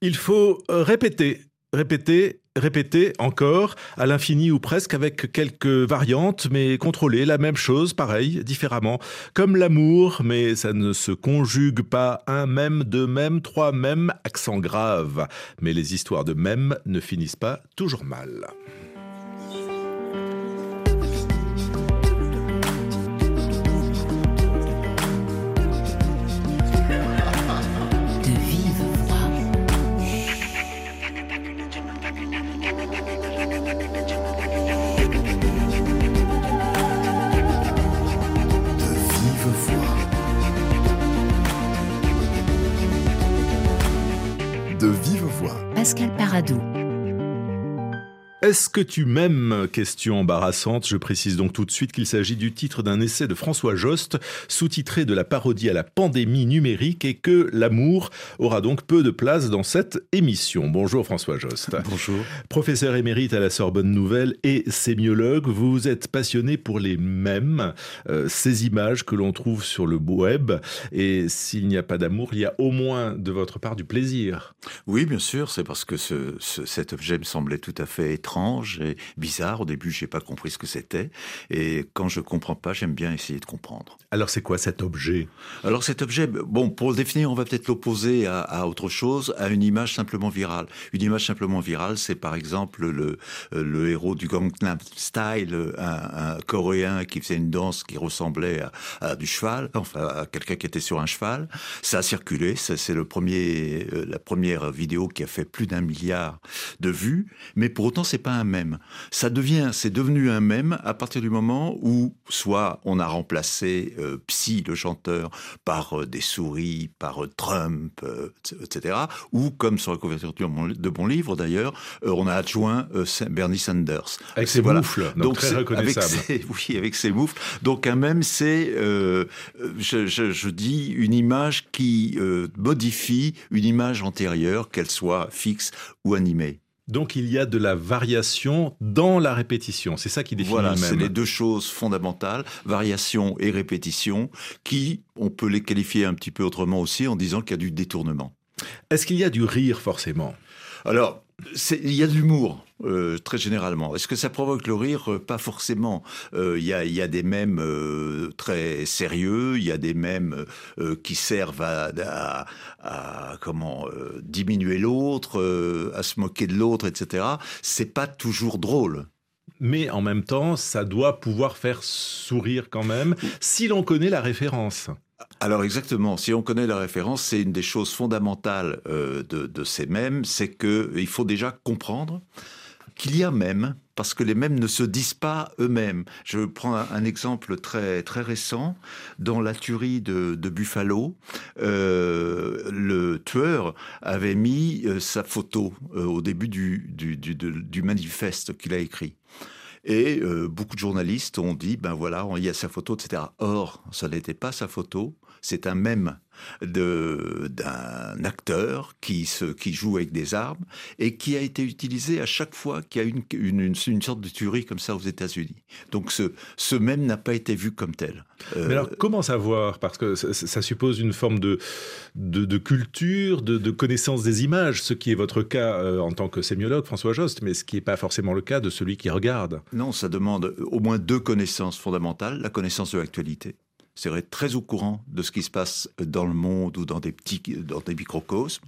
Il faut euh, répéter, répéter, répéter encore, à l'infini ou presque, avec quelques variantes, mais contrôler la même chose, pareil, différemment. Comme l'amour, mais ça ne se conjugue pas un même, deux même, trois même, accent grave. Mais les histoires de même ne finissent pas toujours mal. Paradou. Est-ce que tu m'aimes? Question embarrassante. Je précise donc tout de suite qu'il s'agit du titre d'un essai de François Jost, sous-titré de la parodie à la pandémie numérique et que l'amour aura donc peu de place dans cette émission. Bonjour François Jost. Bonjour. Professeur émérite à la Sorbonne Nouvelle et sémiologue, vous êtes passionné pour les mêmes, euh, ces images que l'on trouve sur le web. Et s'il n'y a pas d'amour, il y a au moins de votre part du plaisir. Oui, bien sûr. C'est parce que ce, cet objet me semblait tout à fait étrange étrange et bizarre. Au début, j'ai pas compris ce que c'était. Et quand je comprends pas, j'aime bien essayer de comprendre. Alors, c'est quoi cet objet? Alors, cet objet, bon, pour le définir, on va peut-être l'opposer à, autre chose, à une image simplement virale. Une image simplement virale, c'est par exemple le, le héros du Gangnam Style, un, un, coréen qui faisait une danse qui ressemblait à, du cheval, enfin à quelqu'un qui était sur un cheval. Ça a circulé. C'est le premier, euh, la première vidéo qui a fait plus d'un milliard de vues. Mais pour autant, c'est pas un même. Ça devient, c'est devenu un même à partir du moment où soit on a remplacé euh, Psy, le chanteur, par euh, des souris, par euh, Trump, etc. Ou comme sur la couverture de mon livre d'ailleurs, on a adjoint Bernie Sanders. Avec ses moufles, donc, très reconnaissable. Avec oui, avec ses moufles. Donc un même, c'est, je, je, dis, une image qui modifie une image antérieure, qu'elle soit fixe ou animée. Donc il y a de la variation dans la répétition. C'est ça qui définit voilà, c'est les deux choses fondamentales, variation et répétition, qui, on peut les qualifier un petit peu autrement aussi en disant qu'il y a du détournement. Est-ce qu'il y a du rire forcément? Alors, il y a de l'humour. Euh, très généralement. Est-ce que ça provoque le rire? Euh, Pas forcément. Euh, il y, a, y, a, des mèmes très sérieux, il y a des mèmes qui servent à, à, à comment diminuer l'autre, à se moquer de l'autre, etc. C'est pas toujours drôle mais en même temps, ça doit pouvoir faire sourire quand même, si l'on connaît la référence. Alors exactement, si on connaît la référence, c'est une des choses fondamentales de, de, ces mèmes, c'est qu'il faut déjà comprendre qu'il y a même, parce que les mêmes ne se disent pas eux-mêmes. Je prends un, exemple très très récent dans la tuerie de, Buffalo. Euh, le tueur avait mis euh, sa photo euh, au début du, du, manifeste qu'il a écrit. Et beaucoup de journalistes ont dit, ben voilà, il y a sa photo, etc. Or, ça n'était pas sa photo, c'est un même d'un acteur qui, se, qui joue avec des armes et qui a été utilisé à chaque fois qu'il y a une, une, une, sorte de tuerie comme ça aux États-Unis. Donc ce, ce même n'a pas été vu comme tel. Mais alors comment savoir? Parce que ça, suppose une forme de, de, culture, de, de, connaissance des images, ce qui est votre cas euh, en tant que sémiologue, François Jost, mais ce qui n'est pas forcément le cas de celui qui regarde. Non, ça demande au moins deux connaissances fondamentales. La connaissance de l'actualité serait très au courant de ce qui se passe dans le monde ou dans des petits, dans des microcosmes.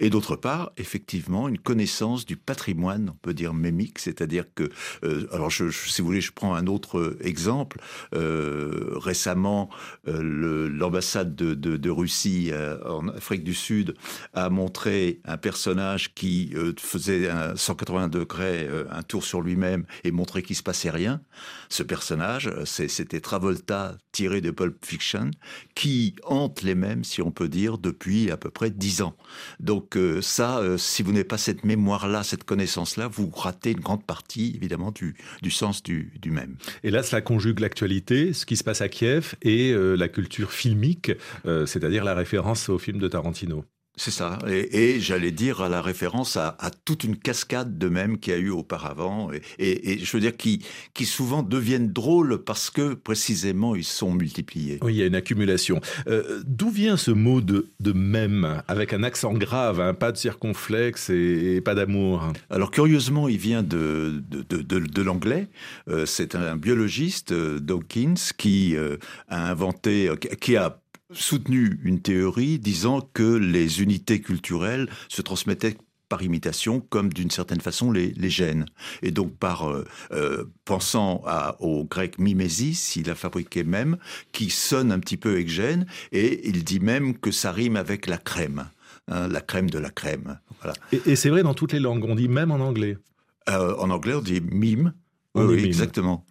Et d'autre part, effectivement, une connaissance du patrimoine, on peut dire mémique, c'est-à-dire que, euh, alors je, si vous voulez, je prends un autre exemple. Euh, récemment, euh, l'ambassade de, de, Russie en Afrique du Sud a montré un personnage qui faisait un 180 degrés, un tour sur lui-même et montrait qu'il se passait rien. Ce personnage, c'était Travolta tiré de Paul Fiction, qui hante les mêmes, si on peut dire, depuis à peu près dix ans. Donc euh, ça, euh, si vous n'avez pas cette mémoire-là, cette connaissance-là, vous ratez une grande partie, évidemment, du, du sens du, du, même. Et là, cela conjugue l'actualité, ce qui se passe à Kiev, et euh, la culture filmique, c'est-à-dire la référence au film de Tarantino. C'est ça. Et, j'allais dire à la référence à, toute une cascade de mèmes qu'il y a eu auparavant, et, je veux dire qui, qui souvent deviennent drôles parce que précisément ils sont multipliés. Oui, il y a une accumulation. Euh, d'où vient ce mot de, de mème avec un accent grave, hein, pas de circonflexe et, pas d'amour? Alors curieusement, il vient de, de, de, l'anglais. Euh, c'est un biologiste, euh, Dawkins, qui a inventé, qui a soutenu une théorie disant que les unités culturelles se transmettaient par imitation, comme d'une certaine façon les, gènes. Et donc par euh, euh, pensant au grec mimesis, il a fabriqué même, qui sonne un petit peu avec gène, et il dit même que ça rime avec la crème, hein, la crème de la crème. Voilà. Et, c'est vrai dans toutes les langues, on dit même en anglais. Euh, en anglais, on dit mime. oui, exactement.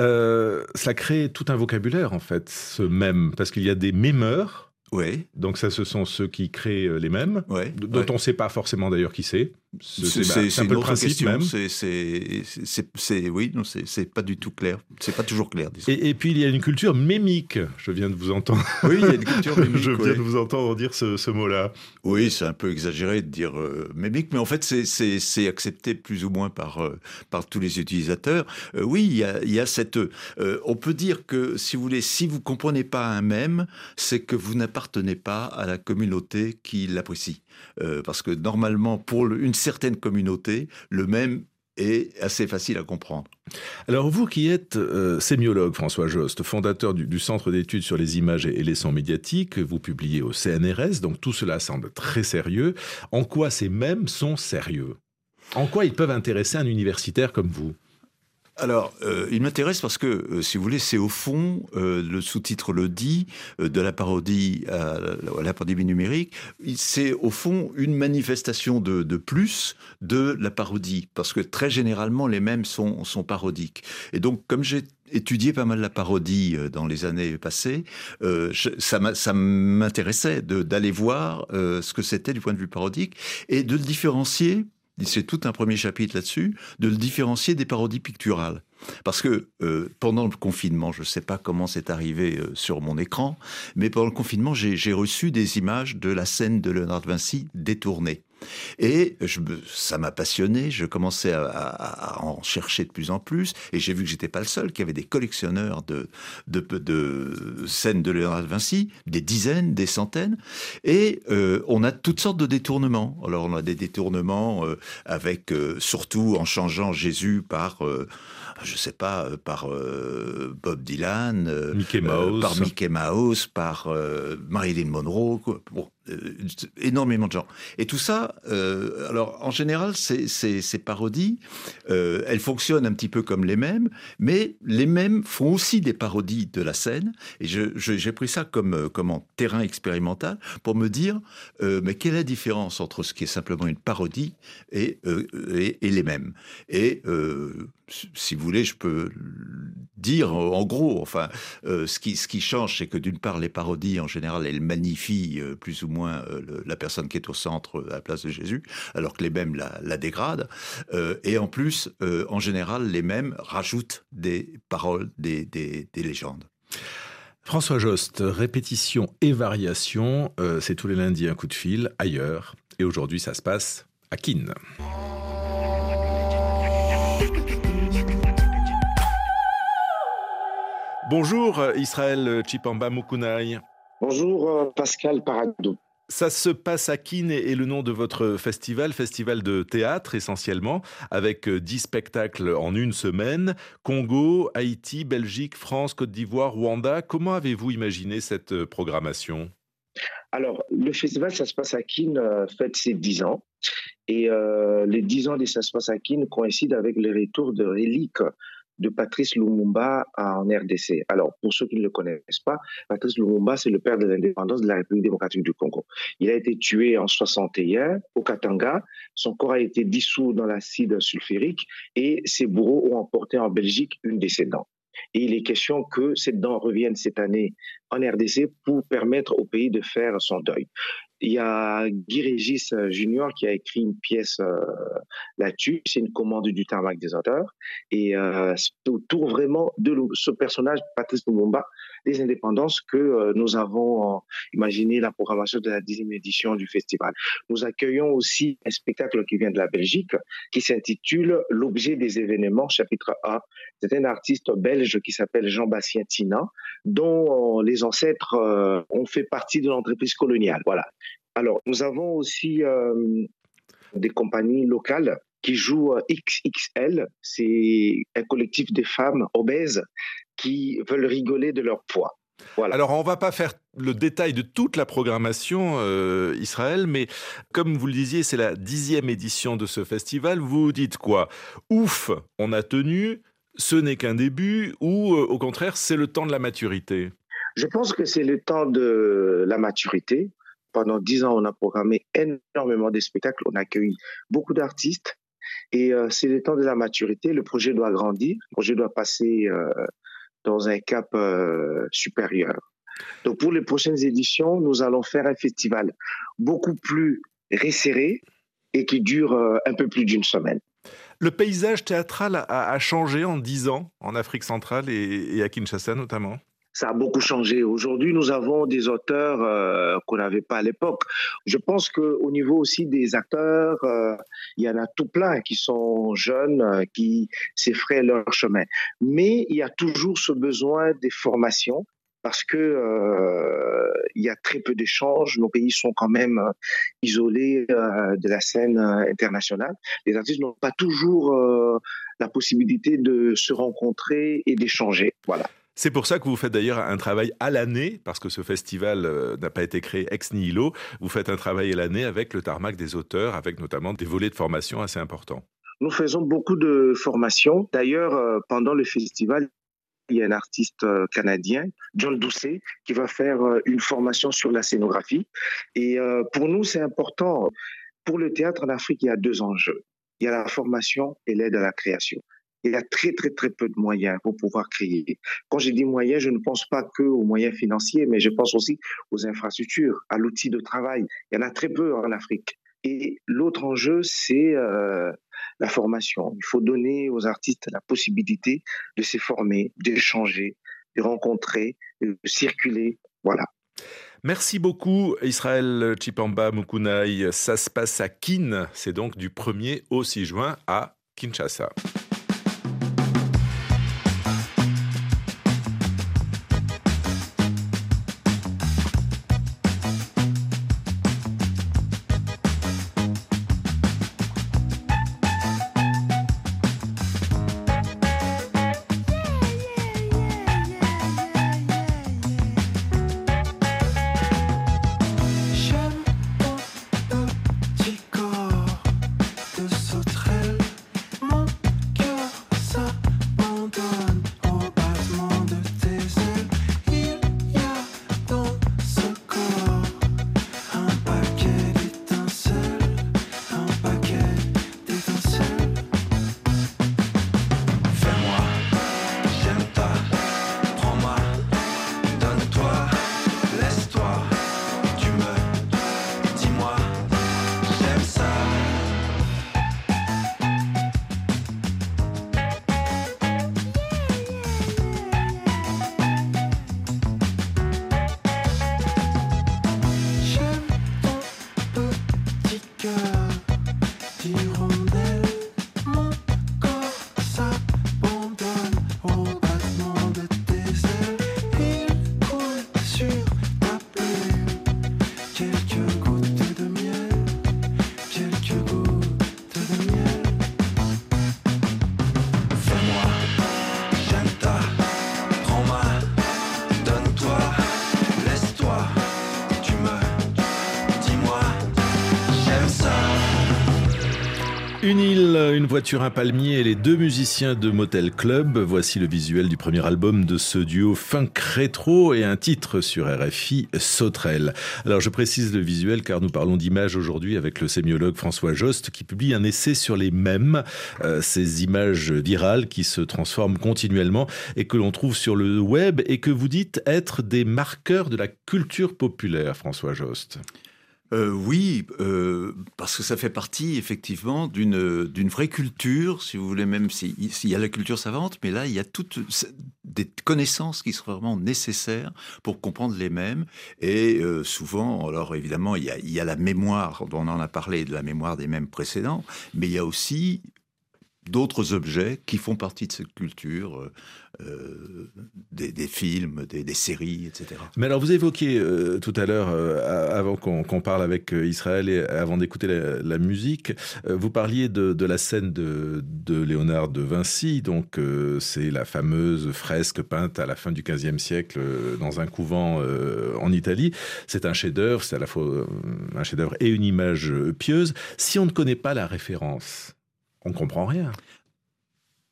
Euh, cela crée tout un vocabulaire, en fait, ce même, parce qu'il y a des mémeurs. Oui. Donc ça, ce sont ceux qui créent euh, les mêmes, ouais, dont on ne sait pas forcément d'ailleurs qui c'est. C'est un peu le principe même. C'est oui, non, c'est pas du tout clair. C'est pas toujours clair. Et, et, puis il y a une culture mémique. Je viens de vous entendre. Oui, il y a une culture mémique. Je viens de vous entendre dire ce, mot-là. Oui, c'est un peu exagéré de dire euh, mémique, mais en fait c'est accepté plus ou moins par euh, par tous les utilisateurs. Euh, oui, il y a, il y a cette. on peut dire que si vous voulez, si vous comprenez pas un même, c'est que vous n'appartenez pas à la communauté qui l'apprécie. Parce que normalement, pour une certaine communauté, le même est assez facile à comprendre. Alors vous qui êtes euh, sémiologue, François Jost, fondateur du, Centre d'études sur les images et, les sons médiatiques, vous publiez au CNRS, donc tout cela semble très sérieux. En quoi ces mêmes sont sérieux? En quoi ils peuvent intéresser un universitaire comme vous? Alors, euh, il m'intéresse parce que, euh, si vous voulez, c'est au fond, euh, le sous-titre le dit, de la parodie à la, pandémie numérique, c'est au fond une manifestation de, de, plus de la parodie, parce que très généralement, les mêmes sont, sont parodiques. Et donc, comme j'ai étudié pas mal la parodie dans les années passées, ça m'intéressait d'aller voir ce que c'était du point de vue parodique et de le différencier c'est tout un premier chapitre là-dessus, de le différencier des parodies picturales. Parce que euh, pendant le confinement, je ne sais pas comment c'est arrivé euh, sur mon écran, mais pendant le confinement, j'ai reçu des images de la scène de Léonard Vinci détournée. Et je, ça m'a passionné, je commençais à, en chercher de plus en plus, et j'ai vu que j'étais pas le seul, qu'il y avait des collectionneurs de, de, de, scènes de Léonard de Vinci, des dizaines, des centaines, et euh, on a toutes sortes de détournements. Alors on a des détournements euh, avec, euh, surtout en changeant Jésus par je sais pas, par Bob Dylan, Mickey Mouse. par Mickey Mouse, par Marilyn Monroe. Bon, euh, énormément de gens. Et tout ça, euh, alors en général, ces, ces, parodies, euh, elles fonctionnent un petit peu comme les mêmes, mais les mêmes font aussi des parodies de la scène. Et j'ai pris ça comme, comme en terrain expérimental pour me dire, mais quelle est la différence entre ce qui est simplement une parodie et, et, et les mêmes? Et si vous voulez, je peux dire en gros, enfin, ce, qui, ce qui change, c'est que d'une part, les parodies, en général, elles magnifient plus ou moins moins euh, la personne qui est au centre à la place de Jésus, alors que les mêmes la, dégradent. Euh, et en plus, euh, en général, les mêmes rajoutent des paroles, des, légendes. François Jost, répétition et variation, c'est tous les lundis un coup de fil ailleurs. Et aujourd'hui, ça se passe à Kin. Bonjour Israël Chipamba Mukunai. Bonjour Pascal Paradou. Ça se passe à Kin et le nom de votre festival, festival de théâtre essentiellement, avec 10 euh, spectacles en une semaine. Congo, Haïti, Belgique, France, Côte d'Ivoire, Rwanda. Comment avez-vous imaginé cette euh, programmation? Alors, le festival, ça se passe à Kin, euh, fête ses 10 ans. Et les 10 ans de Ça se passe à Kin coïncident avec le retour de reliques de Patrice Lumumba en RDC. Alors, pour ceux qui ne le connaissent pas, Patrice Lumumba, c'est le père de l'indépendance de la République démocratique du Congo. Il a été tué en 61 au Katanga. Son corps a été dissous dans l'acide sulfurique et ses bourreaux ont emporté en Belgique une de ses dents. Et il est question que ces dents reviennent cette année en RDC pour permettre au pays de faire son deuil. Il y a Guy Régis euh, Junior qui a écrit une pièce euh, là-dessus. C'est une commande du tarmac des auteurs. Et euh, c'est autour vraiment de ce personnage, Patrice Lumumba, des indépendances que euh, nous avons imaginé la programmation de la dixième édition du festival. Nous accueillons aussi un spectacle qui vient de la Belgique qui s'intitule L'objet des événements, chapitre 1. C'est un artiste belge qui s'appelle Jean-Bastien Tina, dont les ancêtres ont fait partie de l'entreprise coloniale. Voilà. Alors, nous avons aussi des compagnies locales qui jouent XXL. C'est un collectif de femmes obèses qui veulent rigoler de leur poids. Voilà. Alors, on va pas faire le détail de toute la programmation euh, Israël, mais comme vous le disiez, c'est la dixième édition de ce festival. Vous dites quoi? Ouf, on a tenu, ce n'est qu'un début, ou euh, au contraire, c'est le temps de la maturité? Je pense que c'est le temps de la maturité. Pendant dix ans, on a programmé énormément de spectacles, on a accueilli beaucoup d'artistes, et euh, c'est le temps de la maturité. Le projet doit grandir, le projet doit passer dans un cap euh, supérieur. Donc pour les prochaines éditions, nous allons faire un festival beaucoup plus resserré et qui dure euh, un peu plus d'une semaine. Le paysage théâtral a, changé en dix ans en Afrique centrale et à Kinshasa notamment? Ça a beaucoup changé. Aujourd'hui, nous avons des auteurs euh, qu'on n'avait pas à l'époque. Je pense qu'au niveau aussi des acteurs, euh, il y en a tout plein qui sont jeunes, euh, qui s'effraient leur chemin. Mais il y a toujours ce besoin des formations parce que il y a très peu d'échanges. Nos pays sont quand même isolés de la scène internationale. Les artistes n'ont pas toujours la possibilité de se rencontrer et d'échanger. Voilà. C'est pour ça que vous faites d'ailleurs un travail à l'année, parce que ce festival euh, n'a pas été créé ex nihilo. Vous faites un travail à l'année avec le tarmac des auteurs, avec notamment des volets de formation assez importants. Nous faisons beaucoup de formations. D'ailleurs, euh, pendant le festival, il y a un artiste euh, canadien, John Doucet, qui va faire une formation sur la scénographie. Et pour nous, c'est important. Pour le théâtre en Afrique, il y a deux enjeux. Il y a la formation et l'aide à la création il y a très, très, très peu de moyens pour pouvoir créer. Quand je dis moyens, je ne pense pas que aux moyens financiers, mais je pense aussi aux infrastructures, à l'outil de travail. Il y en a très peu en Afrique. Et l'autre enjeu, c'est euh, la formation. Il faut donner aux artistes la possibilité de se former, d'échanger, de rencontrer, de circuler. Voilà. Merci beaucoup Israël Chipamba Mukunai. Ça se passe à Kin, c'est donc du 1er au 6 juin à Kinshasa. Un palmier et les deux musiciens de Motel Club. Voici le visuel du premier album de ce duo funk rétro et un titre sur RFI, Sauterelle. Alors je précise le visuel car nous parlons d'images aujourd'hui avec le sémiologue François Jost qui publie un essai sur les mèmes, euh, ces images virales qui se transforment continuellement et que l'on trouve sur le web et que vous dites être des marqueurs de la culture populaire, François Jost. Euh, oui, euh, parce que ça fait partie effectivement d'une d'une vraie culture, si vous voulez, même s'il y a la culture savante, mais là il y a toute des connaissances qui sont vraiment nécessaires pour comprendre les mêmes. Et euh, souvent, alors évidemment, il y, a, il y a la mémoire, on en a parlé, de la mémoire des mêmes précédents, mais il y a aussi d'autres objets qui font partie de cette culture, euh, euh, des, films, des, séries, etc. Mais alors vous évoquiez euh, tout à l'heure, avant qu'on parle avec Israël et avant d'écouter la, musique, vous parliez de, la scène de, Léonard de Vinci, donc c'est la fameuse fresque peinte à la fin du XVe siècle dans un couvent en Italie. C'est un chef-d'œuvre, c'est à la fois un chef-d'œuvre et une image pieuse. Si on ne connaît pas la référence, on comprend rien.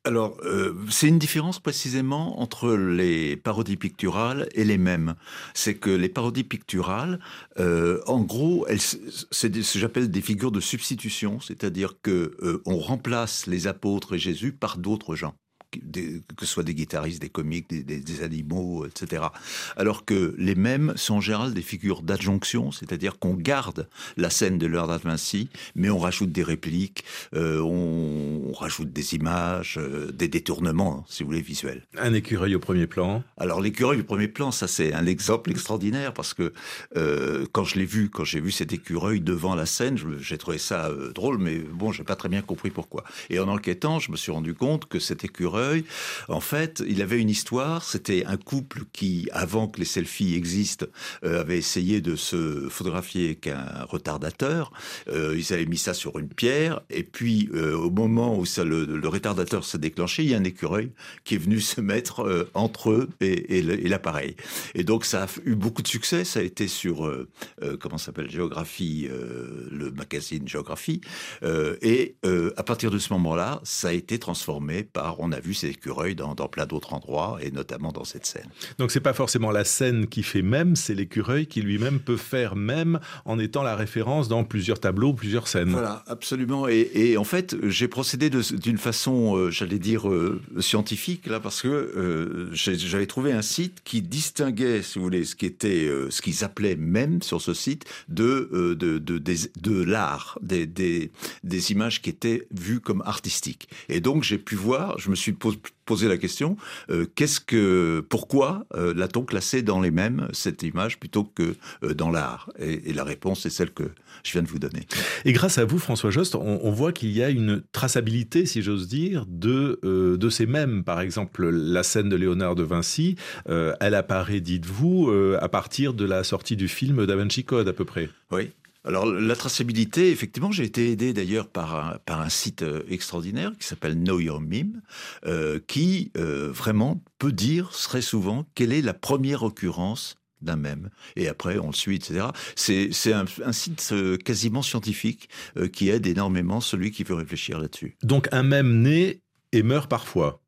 Alors, euh, c'est une différence précisément entre les parodies picturales et les mêmes. C'est que les parodies picturales, euh, en gros, c'est ce que j'appelle des figures de substitution, c'est-à-dire que euh, on remplace les apôtres et Jésus par d'autres gens que ce soit des guitaristes, des comiques, des, animaux, etc. Alors que les mêmes sont en général des figures d'adjonction, c'est-à-dire qu'on garde la scène de l'heure d'Advinci, mais on rajoute des répliques, euh, on, rajoute des images, euh, des détournements, si vous voulez, visuels. Un écureuil au premier plan Alors l'écureuil au premier plan, ça c'est un exemple extraordinaire parce que euh, quand je l'ai vu, quand j'ai vu cet écureuil devant la scène, j'ai trouvé ça drôle, mais bon, j'ai pas très bien compris pourquoi. Et en enquêtant, je me suis rendu compte que cet écureuil en fait, il avait une histoire. C'était un couple qui, avant que les selfies existent, euh, avait essayé de se photographier avec un retardateur. Euh, ils avaient mis ça sur une pierre. Et puis, euh, au moment où ça, le, retardateur s'est déclenché, il y a un écureuil qui est venu se mettre entre eux et, l'appareil. Et donc, ça a eu beaucoup de succès. Ça a été sur, comment s'appelle, Géographie, le magazine Géographie. et à partir de ce moment-là, ça a été transformé par, on a vu ces écureuils dans, plein d'autres endroits, et notamment dans cette scène. Donc c'est pas forcément la scène qui fait même, c'est l'écureuil qui lui-même peut faire même en étant la référence dans plusieurs tableaux, plusieurs scènes. Voilà, absolument. Et, en fait, j'ai procédé d'une façon, euh, j'allais dire, euh, scientifique, là, parce que euh, j'avais trouvé un site qui distinguait, si vous voulez, ce qui était, ce qu'ils appelaient même sur ce site, de, de, de, de l'art, des, des, des images qui étaient vues comme artistiques. Et donc j'ai pu voir, je me suis poser la question euh, qu'est-ce que, pourquoi euh, l'a-t-on classé dans les mêmes cette image plutôt que euh, dans l'art? Et, la réponse est celle que je viens de vous donner. Et grâce à vous, François Jost, on, voit qu'il y a une traçabilité, si j'ose dire, de de ces mêmes. Par exemple, la scène de Léonard de Vinci, elle apparaît, dites-vous, à partir de la sortie du film Da Vinci Code, à peu près. Oui. Alors la traçabilité, effectivement, j'ai été aidé d'ailleurs par un, par un site euh, extraordinaire qui s'appelle Know Your Meme, euh, qui euh, vraiment peut dire très souvent quelle est la première occurrence d'un même. Et après, on le suit, etc. C'est un, un, site quasiment scientifique qui aide énormément celui qui veut réfléchir là-dessus. Donc un même naît et meurt parfois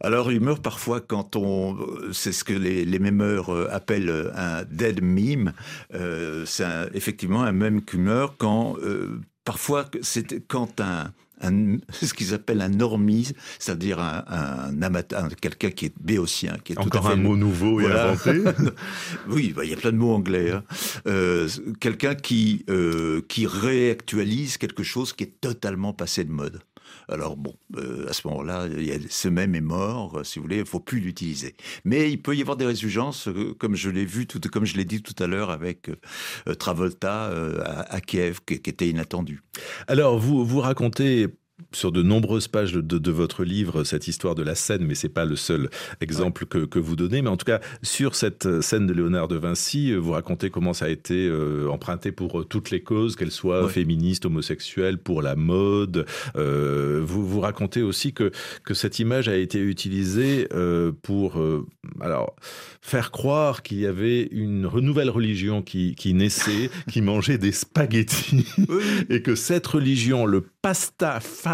alors, il meurt parfois quand on. C'est ce que les, les mémeurs euh, appellent euh, un dead meme. Euh, c'est effectivement un mème qui meurt quand. parfois, c'est quand un, un, ce qu'ils appellent un normie, c'est-à-dire un, un amateur, quelqu'un qui est béotien, qui est encore tout à fait, un mot nouveau et inventé. oui, bah, il y a plein de mots anglais. Hein. Euh, quelqu'un qui euh, qui réactualise quelque chose qui est totalement passé de mode. Alors bon, euh, à ce moment-là, ce même est mort, euh, si vous voulez, il faut plus l'utiliser. Mais il peut y avoir des résurgences, euh, comme je l'ai vu, tout, comme je l'ai dit tout à l'heure avec Travolta à, Kiev, qui, qui était inattendu. Alors vous vous racontez sur de nombreuses pages de, votre livre cette histoire de la scène, mais c'est pas le seul exemple que, vous donnez. Mais en tout cas, sur cette scène de Léonard de Vinci, vous racontez comment ça a été euh, emprunté pour euh, toutes les causes, qu'elles soient féministes, homosexuelles, pour la mode. Euh, vous, vous racontez aussi que, que cette image a été utilisée pour alors, faire croire qu'il y avait une nouvelle religion qui, qui naissait, qui mangeait des spaghettis, et que cette religion, le pastafarisme,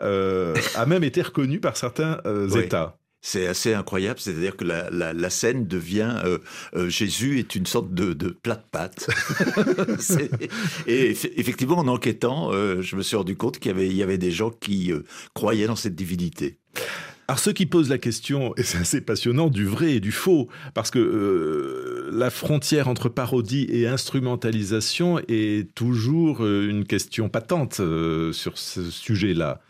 euh, a même été reconnu par certains euh, États. C'est assez incroyable, c'est-à-dire que la, la, scène devient euh, Jésus est une sorte de, de plat de pâte. et effectivement, en enquêtant, je me suis rendu compte qu'il y avait des gens qui croyaient dans cette divinité. Alors ceux qui posent la question, et c'est assez passionnant, du vrai et du faux, parce que euh, la frontière entre parodie et instrumentalisation est toujours euh, une question patente euh, sur ce sujet-là.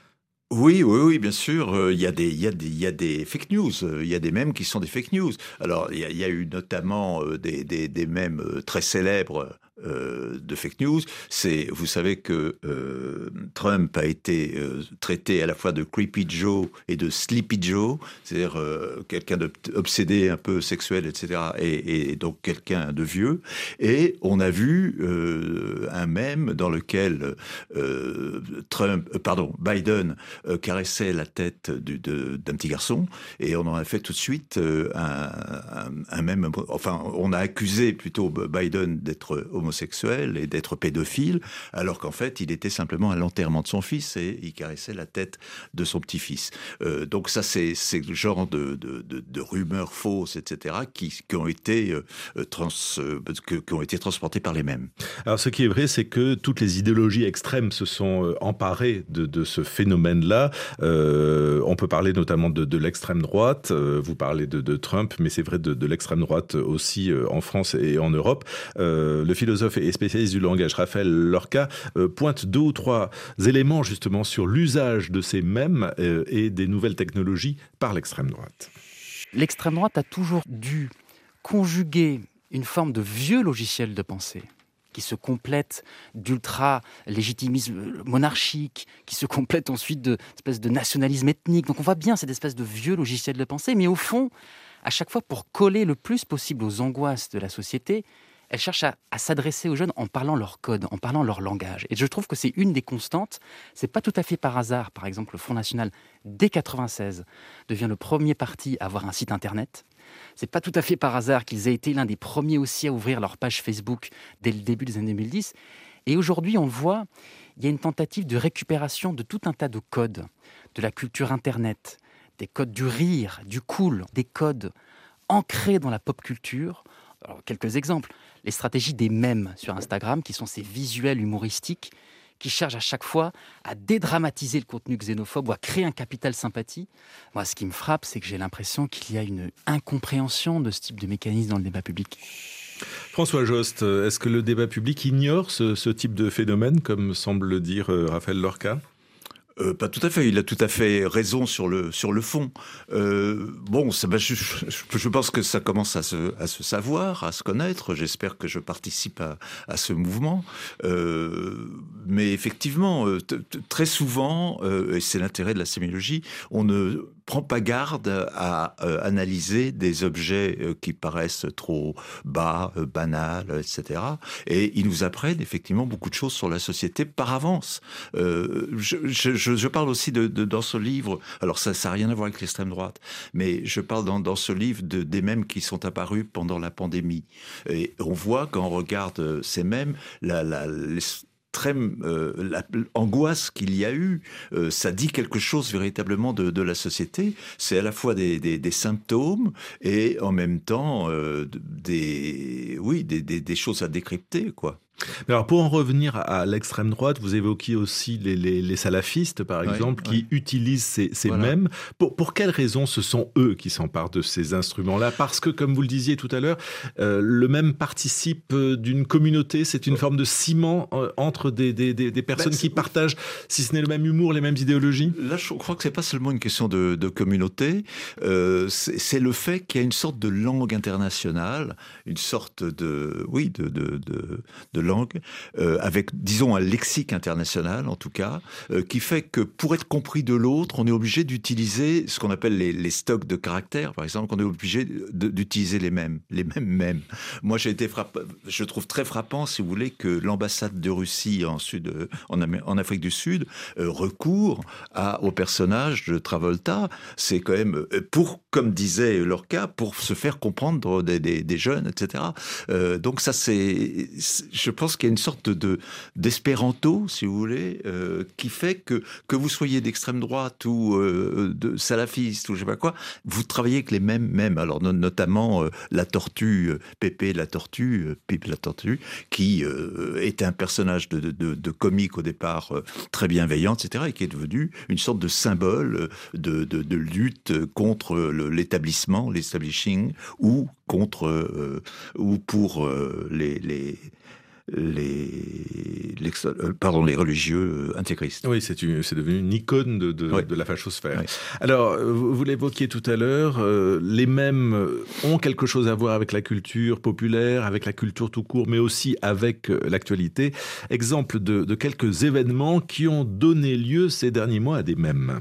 Oui, oui, oui, bien sûr. Il y, a des, y y a des fake news. Il y a des mèmes qui sont des fake news. Alors, il y a, il y a eu notamment des, des, des mèmes très célèbres euh, de fake news, c'est, vous savez que euh, Trump a été euh, traité à la fois de Creepy Joe et de Sleepy Joe, c'est-à-dire quelqu'un d'obsédé un peu sexuel, etc., et, donc quelqu'un de vieux. Et on a vu un mème dans lequel Trump, pardon, Biden caressait la tête d'un petit garçon, et on en a fait tout de suite un, un, mème. Enfin, on a accusé plutôt Biden d'être homosexuel et d'être pédophile, alors qu'en fait, il était simplement à l'enterrement de son fils et il caressait la tête de son petit-fils. Euh, donc ça, c'est le genre de, de, rumeurs fausses, etc., qui, qui ont été euh, trans, euh, qui ont été transportées par les mêmes. Alors, ce qui est vrai, c'est que toutes les idéologies extrêmes se sont emparées de, ce phénomène-là. on peut parler notamment de, l'extrême droite. vous parlez de, Trump, mais c'est vrai de, l'extrême droite aussi en France et en Europe. le philosophe philosophe et spécialiste du langage, Raphaël Lorca, euh, pointe deux ou trois éléments justement sur l'usage de ces mêmes euh, et des nouvelles technologies par l'extrême droite. L'extrême droite a toujours dû conjuguer une forme de vieux logiciel de pensée qui se complète d'ultra-légitimisme monarchique, qui se complète ensuite de espèce de nationalisme ethnique. Donc on voit bien cette espèce de vieux logiciel de pensée, mais au fond, à chaque fois pour coller le plus possible aux angoisses de la société, elle cherche à, s'adresser aux jeunes en parlant leur code, en parlant leur langage. Et je trouve que c'est une des constantes. C'est pas tout à fait par hasard, par exemple, le Front National, dès 96, devient le premier parti à avoir un site internet. C'est pas tout à fait par hasard qu'ils aient été l'un des premiers aussi à ouvrir leur page Facebook dès le début des années 2010. Et aujourd'hui, on voit, il y a une tentative de récupération de tout un tas de codes, de la culture Internet, des codes du rire, du cool, des codes ancrés dans la pop culture. Quelques exemples les stratégies des mèmes sur Instagram, qui sont ces visuels humoristiques qui cherchent à chaque fois à dédramatiser le contenu xénophobe ou à créer un capital sympathie. Moi, ce qui me frappe, c'est que j'ai l'impression qu'il y a une incompréhension de ce type de mécanisme dans le débat public. François Jost, est-ce que le débat public ignore ce, ce type de phénomène, comme semble le dire euh, Raphaël Lorca? Euh, pas tout à fait. Il a tout à fait raison sur le sur le fond. Euh, bon, ça, bah, je, je, pense que ça commence à se, à se savoir, à se connaître. J'espère que je participe à, à ce mouvement. Euh, mais effectivement, euh, très souvent, euh, et c'est l'intérêt de la sémiologie, on ne prend pas garde à euh, analyser des objets euh, qui paraissent trop bas, euh, banals, etc. Et ils nous apprennent effectivement beaucoup de choses sur la société par avance. Je, parle aussi dans ce livre, alors ça n'a rien à voir avec l'extrême droite, mais je parle dans, ce livre de, des mêmes qui sont apparus pendant la pandémie. Et on voit quand on regarde ces mêmes, la, très euh, l'angoisse qu'il y a eu, euh, ça dit quelque chose véritablement de, la société. C'est à la fois des, symptômes et en même temps euh, des, oui, des, choses à décrypter, quoi. Alors pour en revenir à l'extrême droite, vous évoquiez aussi les, les, les salafistes, par exemple, qui utilisent ces, ces mêmes. Pour, pour quelles raisons ce sont eux qui s'emparent de ces instruments-là? Parce que, comme vous le disiez tout à l'heure, euh, le même participe euh, d'une communauté, c'est une forme de ciment euh, entre des, des, des, personnes qui partagent, si ce n'est le même humour, les mêmes idéologies? Là, je crois que c'est pas seulement une question de, de communauté, euh, c'est le fait qu'il y a une sorte de langue internationale, une sorte de, oui, de, de, de, de langue, euh, avec, disons, un lexique international, en tout cas, euh, qui fait que pour être compris de l'autre, on est obligé d'utiliser ce qu'on appelle les, les, stocks de caractères, par exemple, qu'on est obligé d'utiliser les mêmes, les mêmes mêmes. Moi, j'ai été frappé, je trouve très frappant, si vous voulez, que l'ambassade de Russie en, Sud, en, en Afrique du Sud euh, recourt à, au personnage de Travolta. C'est quand même, euh, pour, comme disait Lorca, pour se faire comprendre des, des, jeunes, etc. Euh, donc ça, c'est, je pense qu'il y a une sorte de d'espéranto, si vous voulez, euh, qui fait que que vous soyez d'extrême droite ou euh, de salafiste ou je sais pas quoi, vous travaillez avec les mêmes mêmes. Alors notamment euh, la tortue, Pépé la tortue, Pipe la tortue, qui était un personnage de, de, comique au départ très bienveillant, etc., et qui est devenu une sorte de symbole de, de, de lutte contre l'établissement, l'establishing, ou contre ou pour les, les les, euh, pardon, les religieux intégristes. Oui, c'est devenu une icône de, de, la fachosphère. Alors, vous, l'évoquiez tout à l'heure, les mêmes ont quelque chose à voir avec la culture populaire, avec la culture tout court, mais aussi avec l'actualité. Exemple de, de quelques événements qui ont donné lieu ces derniers mois à des mèmes.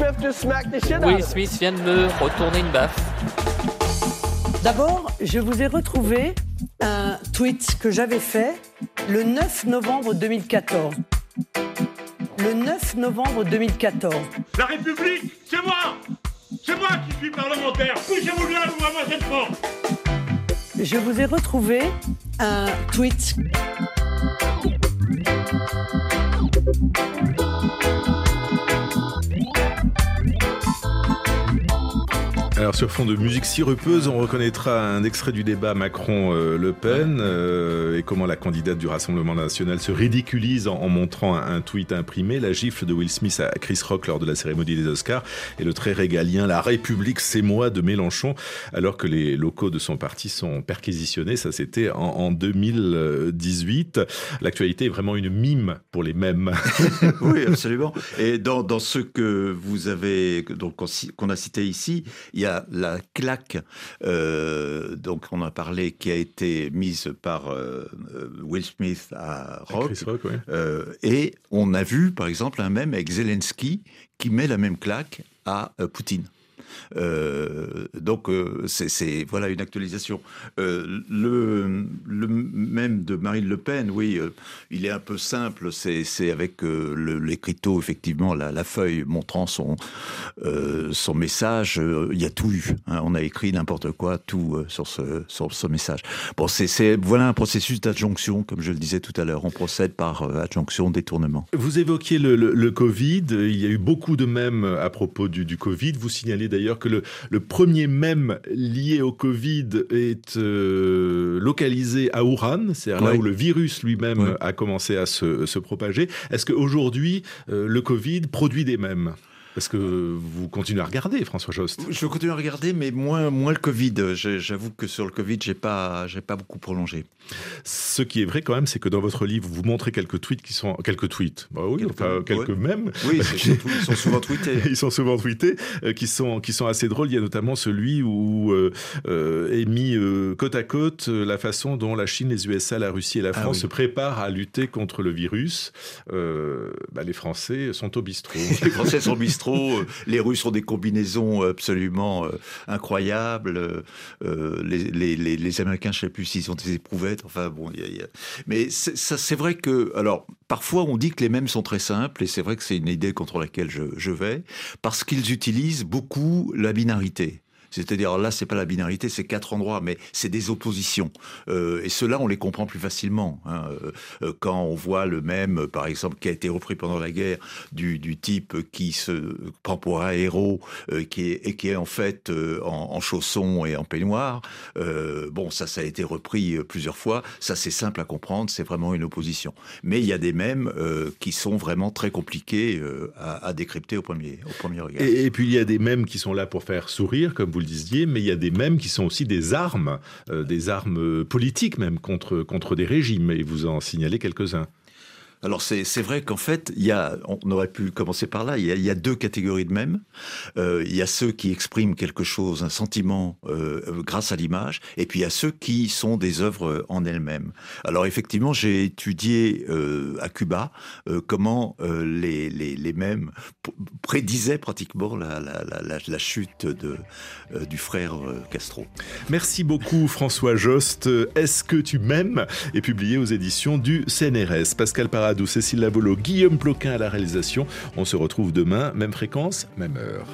Smith just smacked the shit Will Smith vient de me retourner une baffe. D'abord, je vous ai retrouvé un tweet que j'avais fait le 9 novembre 2014. Le 9 novembre 2014. La République, c'est moi C'est moi qui suis parlementaire Poussez-vous là, vous moi cette porte Je vous ai retrouvé un tweet Alors sur fond de musique sirupeuse, on reconnaîtra un extrait du débat Macron-Le Pen euh, et comment la candidate du Rassemblement national se ridiculise en, montrant un, tweet imprimé, la gifle de Will Smith à Chris Rock lors de la cérémonie des Oscars et le très régalien La République c'est moi de Mélenchon alors que les locaux de son parti sont perquisitionnés. Ça c'était en, 2018. L'actualité est vraiment une mime pour les mêmes. oui, absolument. Et dans, dans ce que vous avez donc qu'on a cité ici, il y a la, claque, euh, donc on a parlé, qui a été mise par euh, Will Smith à Rock. et on a vu, par exemple, un même avec Zelensky qui met la même claque à Poutine. Euh, donc euh, c'est voilà une actualisation. Euh, le, même de Marine Le Pen, oui, il est un peu simple. C'est avec l'écriteau effectivement la, feuille montrant son son message. Il y a tout eu. Hein. on a écrit n'importe quoi, tout sur ce sur ce message. Bon, c'est voilà un processus d'adjonction, comme je le disais tout à l'heure. On procède par adjonction, détournement. Vous évoquiez le, le, Covid. Il y a eu beaucoup de mèmes à propos du, du Covid. Vous signalez d'ailleurs d'ailleurs que le, premier mème lié au Covid est euh, localisé à Wuhan, c'est là où le virus lui-même a commencé à se, propager. Est-ce qu'aujourd'hui, euh, le Covid produit des mèmes parce que vous continuez à regarder, François Jost. Je continue à regarder, mais moins, moins le Covid. J'avoue que sur le Covid, j'ai pas, j'ai pas beaucoup prolongé. Ce qui est vrai quand même, c'est que dans votre livre, vous montrez quelques tweets qui sont quelques tweets. Bah oui, quelques, enfin quelques mêmes. Oui, ils sont souvent tweetés. ils sont souvent tweetés, euh, qui sont qui sont assez drôles. Il y a notamment celui où euh, euh, est mis côte à côte la façon dont la Chine, les USA, la Russie et la ah France se préparent à lutter contre le virus. Bah, les Français sont au bistrot. les Français sont au bistrot. Euh, les Russes ont des combinaisons absolument euh, incroyables. Euh, les, Américains, je ne sais plus s'ils ont des éprouvettes. Enfin bon, mais c'est vrai que, alors, parfois on dit que les mêmes sont très simples, et c'est vrai que c'est une idée contre laquelle je vais, parce qu'ils utilisent beaucoup la binarité. C'est-à-dire là, c'est pas la binarité, c'est quatre endroits, mais c'est des oppositions. Euh, et ceux-là, on les comprend plus facilement. Hein. Euh, euh, quand on voit le même, par exemple, qui a été repris pendant la guerre, du, du type qui se prend pour un héros, qui est, et qui est en fait en, en chaussons et en peignoir. bon, ça, ça a été repris plusieurs fois. Ça, c'est simple à comprendre. C'est vraiment une opposition. Mais il y a des mêmes qui sont vraiment très compliqués à, à, décrypter au premier, au premier regard. Et, et, puis il y a des mêmes qui sont là pour faire sourire, comme vous disiez, mais il y a des mèmes qui sont aussi des armes, euh, des armes politiques même contre, contre des régimes, et vous en signalez quelques-uns. Alors c'est vrai qu'en fait, il y a, on aurait pu commencer par là, il y a, deux catégories de mèmes. Euh, il y a ceux qui expriment quelque chose, un sentiment euh, grâce à l'image, et puis il y a ceux qui sont des œuvres en elles-mêmes. Alors effectivement, j'ai étudié euh, à Cuba euh, comment euh, les, les, les mèmes prédisaient pratiquement la, la, la, chute de, euh, du frère Castro. Merci beaucoup François Jost. Est-ce que tu m'aimes? Est publié aux éditions du CNRS. Pascal Paradis Cécile Lavolo, Guillaume Ploquin à la réalisation. On se retrouve demain, même fréquence, même heure.